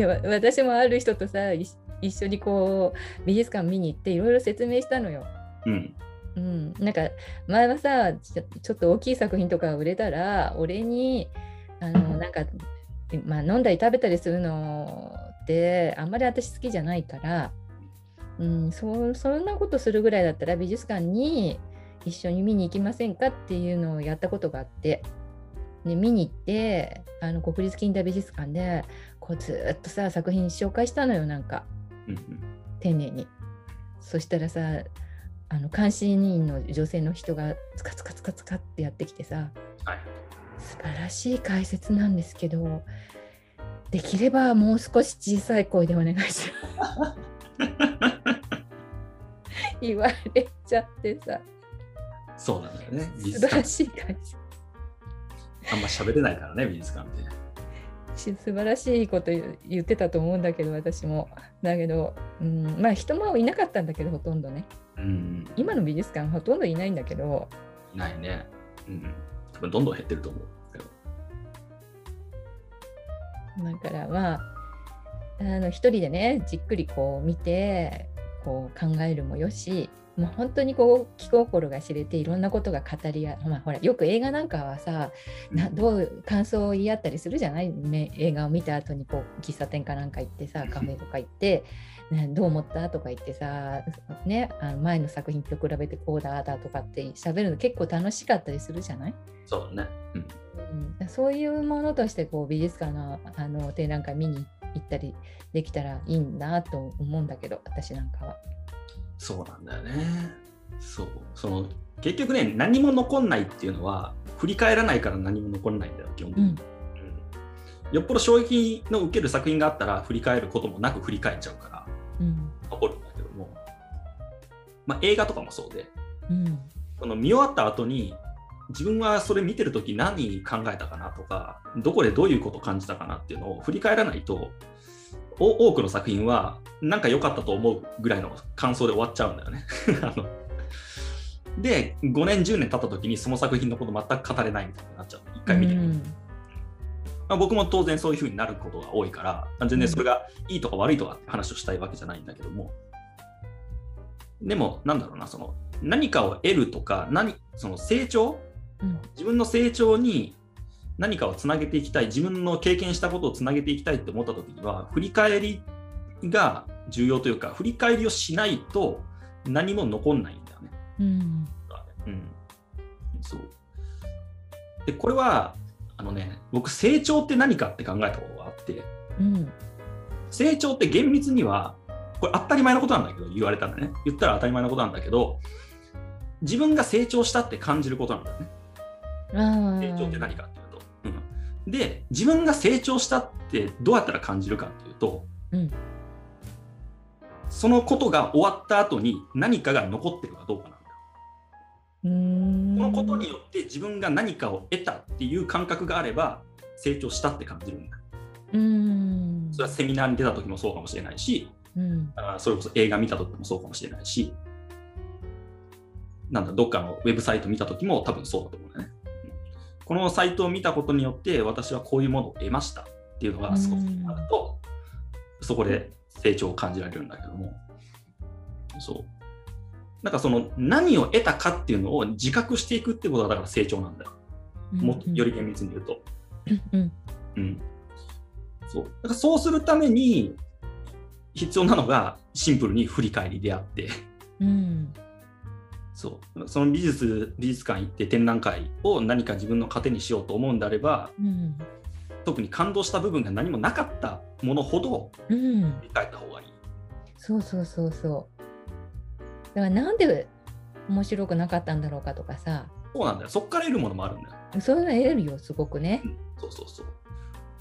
や私もある人とさ一緒にこう美術館見に行っていろいろ説明したのよ。うん。うん、なんか前はさちょっと大きい作品とか売れたら俺にあのなんか、まあ、飲んだり食べたりするのってあんまり私好きじゃないから、うん、そそんなことするぐらいだったら美術館に一緒に見に行きませんかっていうのをやったことがあって。で見に行ってあの国立近代美術館でこうずーっとさ作品紹介したのよなんかうん丁寧に。そしたらさあの監視員の女性の人がツカツカツカツカってやってきてさはい。素晴らしい解説なんですけどできればもう少し小さい声でお願いします 言われちゃってさそうなんだよね。素晴ら館しい解説あんま喋れないからね、美術館って。し素晴らしいこと言言ってたと思うんだけど私もだけど、うん、まあ人もいなかったんだけどほとんどねうん。今の美術館ほとんどいないんだけどいないね。うん。多分どんどん減ってると思うけど。だからまああの一人でねじっくりこう見てこう考えるもよしもう本当にこう気心が知れていろんなことが語り合う、まあ、ほらよく映画なんかはさなどう感想を言い合ったりするじゃない、ね、映画を見た後にこう喫茶店かなんか行ってさ カフェとか行って、ね、どう思った？とか言ってさ、ね、あの前の作品と比べてこうだだとかって喋るの結構楽しかったりするじゃない？そうだね。うん。うん、そういうものとしてこう美術館のあの展覧会見に行ったりできたらいいなと思うんだけど私なんかは。そうなんだよね。そう。その、結局ね、何も残んないっていうのは、振り返らないから何も残んないんだよ、基本的に。うんうんよっぽど衝撃の受ける作品があったら、振り返ることもなく振り返っちゃうから、うん残るんだけども、まあ、映画とかもそうで、うんその見終わった後に、自分はそれ見てるとき何考えたかなとか、どこでどういうことを感じたかなっていうのを振り返らないと、お多くの作品は、なんか良かったと思うぐらいの感想で終わっちゃうんだよね。あの。で、5年、10年経った時にその作品のこと全く語れないみたいになっちゃう。一回見て。うん。まあ、僕も当然そういう風になることが多いから、全然それがいいとか悪いとかって話をしたいわけじゃないんだけども、でも、なんだろうな、その何かを得るとか、何その成長、うん。自分の成長に何かをつなげていきたい、自分の経験したことをつなげていきたいって思った時には、振り返りが重要というか、振り返りをしないと何も残んないんだよね。うん。うん、そう。でこれはあのね僕成長って何かって考えたことがあってうん。成長って厳密にはこれ当たり前のことなんだけど言われたらね。言ったら当たり前のことなんだけど自分が成長したって感じることなんだよね。成長って何かってで自分が成長したってどうやったら感じるかっていうとうん。そのことが終わった後に何かが残ってるかどうかなんだこのことによって自分が何かを得たっていう感覚があれば成長したって感じるんだ。うん。それはセミナーに出た時もそうかもしれないし、うん。あそれこそ映画見た時もそうかもしれないし、なんだ、どっかのウェブサイト見た時も多分そうだと思うんだよね。うんこのサイトを見たことによって私はこういうものを得ましたっていうのが少しあると、そこで成長を感じられるんだけども、そう。なんかその何を得たかっていうのを自覚していくってことがだから成長なんだよ。もっとより厳密に言うと。うんうん。そう。だからそうするために必要なのがシンプルに振り返りであって、うんそう。その美術、美術館行って展覧会を何か自分の糧にしようと思うんであれば、うん特に感動した部分が何もなかったものほどうん振り返った方がいい。そうそうそうそうだからなんで面白くなかったんだろうかとかさそうなんだよ。そっから得るものもあるんだよ。そういうの得れるよすごくねそうそうそう。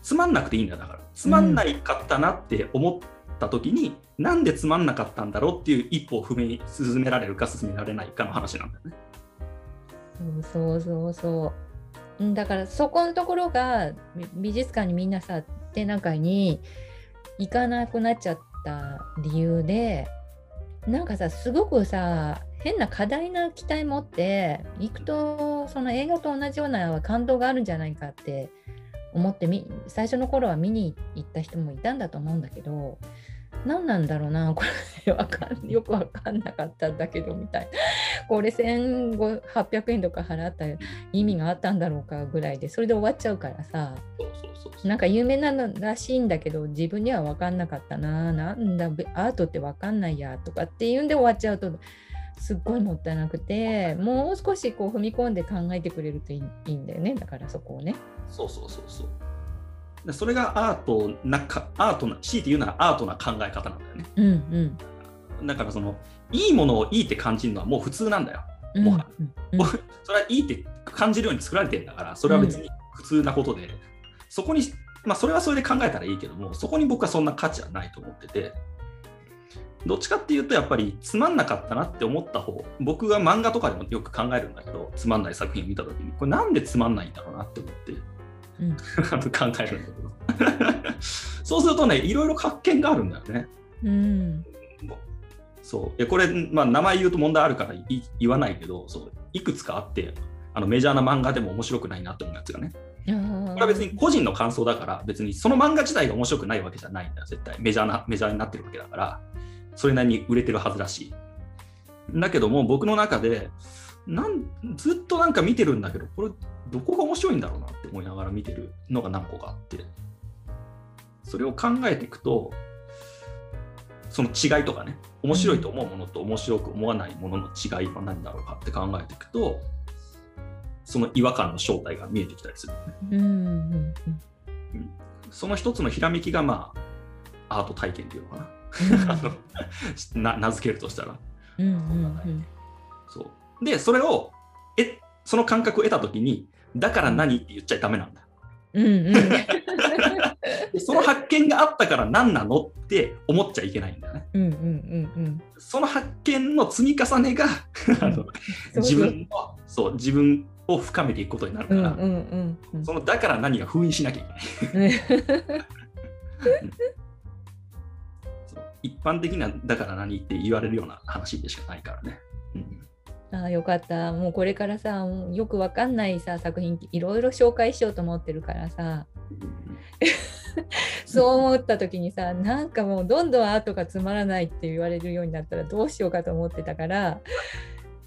つまんなくていいんだよだから。つまんないかったなって思った時に、なんでつまんなかったんだろうっていう一歩を踏み進められるか進められないかの話なんだよね。そうそうそうそうんだからそこのところが美美術館にみんなさ展覧会に行かなくなっちゃった理由でなんかさすごくさ変な過大な期待持って行くとその映画と同じような感動があるんじゃないかって思ってみ最初の頃は見に行った人もいたんだと思うんだけど何なんだろうな。これわかんよく分かんなかったんだけどみたい。なこれ1800円とか払った意味があったんだろうかぐらいでそれで終わっちゃうからさ。なんか有名なのらしいんだけど自分には分かんなかったな。なんだアートって分かんないやとかっていうんで終わっちゃうとすっごいもったいなくてもう少しこう踏み込んで考えてくれるといいんだよね。だからそこをね。そうそうそうそう。それがアートなかアートな強いて言うならアートな考え方なんだよね。うんうん、だからそのいいものをいいって感じるのはもう普通なんだよ。もは、うんうん、それはいいって感じるように作られてるんだからそれは別に普通なことで、うん、そこにまあそれはそれで考えたらいいけどもそこに僕はそんな価値はないと思ってて。どっちかっていうとやっぱりつまんなかったなって思った方僕は漫画とかでもよく考えるんだけどつまんない作品を見た時にこれなんでつまんないんだろうなって思って、うん、考えるんだけど。そうするとねいろいろ発見があるんだよね。うん、そう。これ、まあ、名前言うと問題あるから言わないけどそう。いくつかあってあのメジャーな漫画でも面白くないなって思うやつがね。これは別に個人の感想だから別にその漫画自体が面白くないわけじゃないんだよ絶対。メジャーなメジャーになってるわけだから。それなりに売れてるはずだし。だけども僕の中でなんずっとなんか見てるんだけどこれどこが面白いんだろうなって思いながら見てるのが何個かあって。それを考えていくとその違いとかね面白いと思うものと面白く思わないものの違いは何だろうかって考えていくとその違和感の正体が見えてきたりする、ね、うん、その一つのひらめきがまあアート体験っていうのかな。な名付けるとしたら。うんうんうん、そう。でそれをえその感覚を得た時にだから何って言っちゃダメなんだ。うんうん、その発見があったから何なのって思っちゃいけないんだよね。うんうんうんうん、その発見の積み重ねがあの自分のそう自分を深めていくことになるから、うんうんうん、そのだから何が封印しなきゃいけない。一般的なだから何って言われるような話でしかないからね。うんああよかった。もうこれからさよくわかんないさ作品いろいろ紹介しようと思ってるからさ。そう思った時にさなんかもうどんどんアートがつまらないって言われるようになったらどうしようかと思ってたから。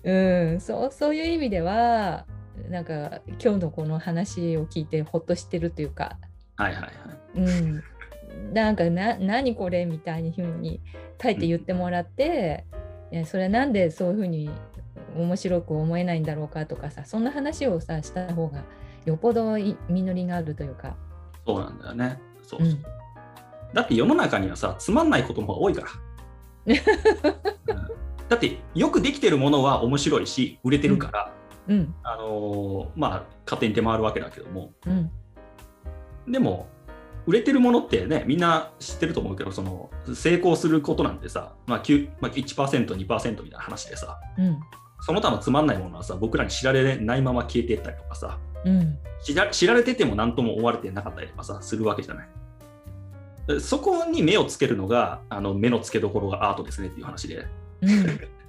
うんそうそういう意味ではなんか今日のこの話を聞いてほっとしてるというか。はいはいはい。うん。なんかな何これみたいにふうに書いて言ってもらって、うん、いやそれはなんでそういうふうに面白く思えないんだろうかとかさそんな話をさした方がよっぽど実りがあるというか。そうなんだよね。そうそう、うん、だって世の中にはさつまんないことも多いから、だってよくできてるものは面白いし売れてるから、うん、あのー、まあ勝手に出回るわけだけども、でも売れてるものってね、みんな知ってると思うけど、その成功することなんてさ、まあ9まあ、1%、2%みたいな話でさ、うん、その他のつまんないものはさ、僕らに知られないまま消えていったりとかさ、うん、知ら知られてても何とも思われてなかったりとかさ、するわけじゃない。そこに目をつけるのが、あの目の付けどころがアートですねっていう話で、うん、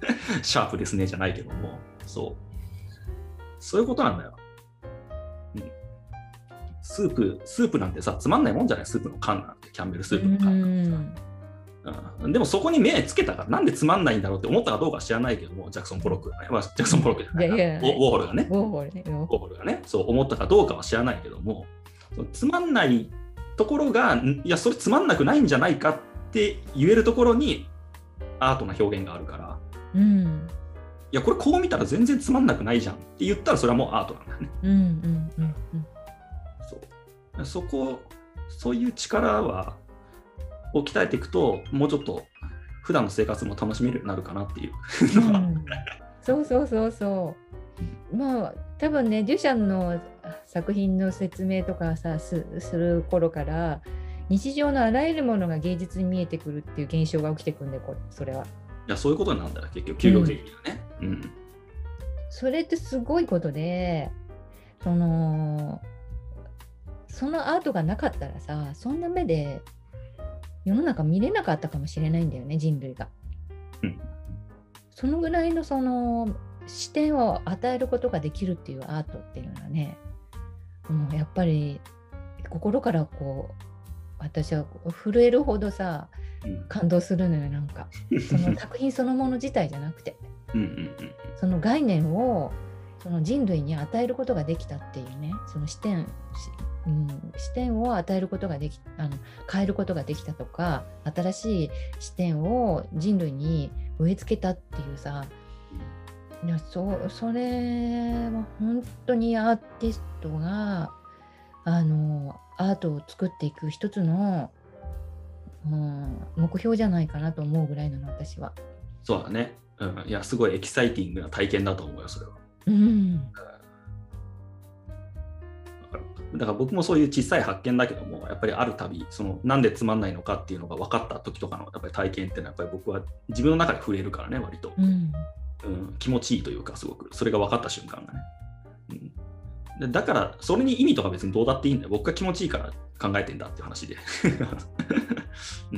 シャープですねじゃないけども、そう。そういうことなんだよ。スープ、スープなんてさ、つまんないもんじゃない？スープの缶なんて、キャンベルスープの缶なんてさ。うん、でもそこに目つけたから、なんでつまんないんだろうって思ったかどうか知らないけども、ジャクソン・ポロックがね、まあ、ジャクソン・ポロックじゃないウォーホルがね、ウォーホルがね、そう思ったかどうかは知らないけども、つまんないところが、いや、それつまんなくないんじゃないかって言えるところに、アートな表現があるから、うん、いや、これこう見たら全然つまんなくないじゃんって言ったら、それはもうアートなんだよね。うんうんうんうん。そこそういう力はを鍛えていくともうちょっと普段の生活も楽しめるようになるかなっていう。うん、そうそうそうそう。まあ多分ねデュシャンの作品の説明とかさする頃から日常のあらゆるものが芸術に見えてくるっていう現象が起きてくるんでそれは。いやそういうことなんだよ結局究極的にはね、うん、うん、それってすごいことでそのそのアートがなかったらさそんな目で世の中見れなかったかもしれないんだよね人類が。うん、そのぐらいのその視点を与えることができるっていうアートっていうのはねもうやっぱり心からこう私は震えるほどさうん。感動するのよなんか。その作品そのもの自体じゃなくて。うんうんうんその概念をその人類に与えることができたっていうねその視点うん、視点を与えることができあの変えることができたとか新しい視点を人類に植え付けたっていうさいやそそれは本当にアーティストがあのアートを作っていく一つの、うん、目標じゃないかなと思うぐらいなの私は。そうだね。うん。いや、すごいエキサイティングな体験だと思うよ、それは。うんだから僕もそういう小さい発見だけども、やっぱりあるたび、そのなんでつまんないのかっていうのが分かった時とかのやっぱり体験っていうのは、やっぱり僕は自分の中で触れるからね、割と。うんうん、気持ちいいというか、すごく、それが分かった瞬間がね。うん、でだから、それに意味とか別にどうだっていいんだよ。僕が気持ちいいから考えてんだっていう話で。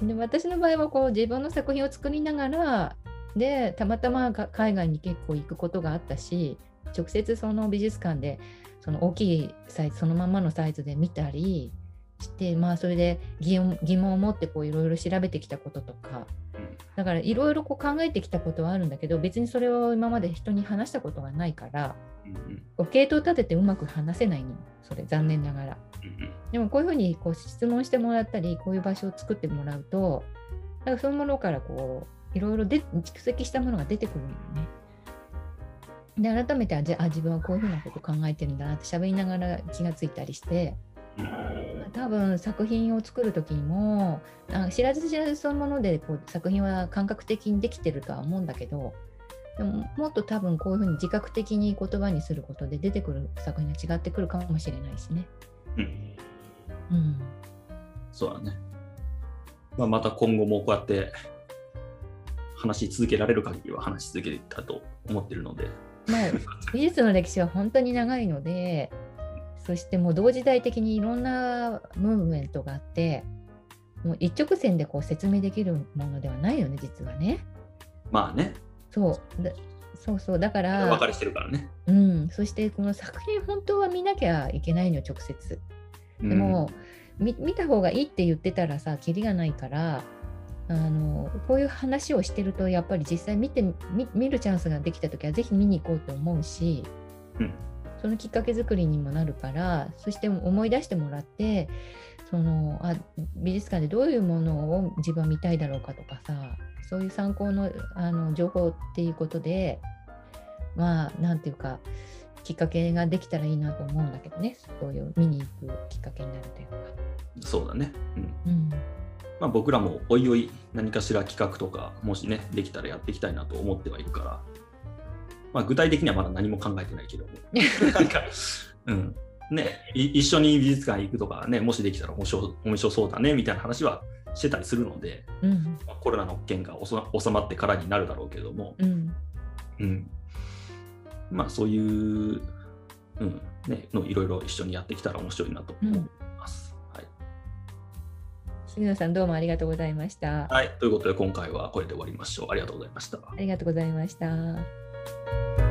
うん、で私の場合はこう自分の作品を作りながらでたまたまが海外に結構行くことがあったし直接その美術館でその大きいサイズそのままのサイズで見たりしてまあそれで疑問疑問を持ってこういろいろ調べてきたこととか。うん。だからいろいろこう考えてきたことはあるんだけど別にそれを今まで人に話したことがないからうんこう系統立ててうまく話せないのそれ残念ながら。うんでもこういうふうにこう質問してもらったりこういう場所を作ってもらうとなんかそういうものからこういろいろで蓄積したものが出てくるのよね。で改めてあじゃあ自分はこういうふうなこと考えてるんだなって喋りながら気がついたりしてうん多分作品を作る時にもあ知らず知らずそのものでこう作品は感覚的にできてるとは思うんだけどでももっと多分こういうふうに自覚的に言葉にすることで出てくる作品が違ってくるかもしれないしね。うんうんそうだね。まあ、また今後もこうやって話し続けられる限りは話し続けたと思ってるので、まあ、美術の歴史は本当に長いのでそしてもう同時代的にいろんなムーブメントがあってもう一直線でこう説明できるものではないよね実はね。まあね、そうだそうそうだかおら、別れしてるからね。うん、そしてこの作品本当は見なきゃいけないのよ直接。うんでも、み見た方がいいって言ってたらさキリがないからあのこういう話をしてるとやっぱり実際見てみ見るチャンスができた時はぜひ見に行こうと思うし、うんそのきっかけ作りにもなるからそして思い出してもらってそのあ美術館でどういうものを自分は見たいだろうかとかさそういう参考のあの情報っていうことでまあなんていうかきっかけができたらいいなと思うんだけどねそういう見に行くきっかけになるというか。そうだね。うんうんまあ、僕らもおいおい何かしら企画とか、もしね、できたらやっていきたいなと思ってはいるから、まあ、具体的にはまだ何も考えてないけども、なんか、うん、ね、い一緒に美術館行くとかね、もしできたら面白面白そうだねみたいな話はしてたりするので、うん。まあコロナの件が収収まってからになるだろうけども、うん。うん、まあそういう、うん。ね、のいろいろ一緒にやってきたら面白いなと思います。はい杉野さんどうもありがとうございました。はい、ということで今回はこれで終わりましょう。ありがとうございました。ありがとうございました。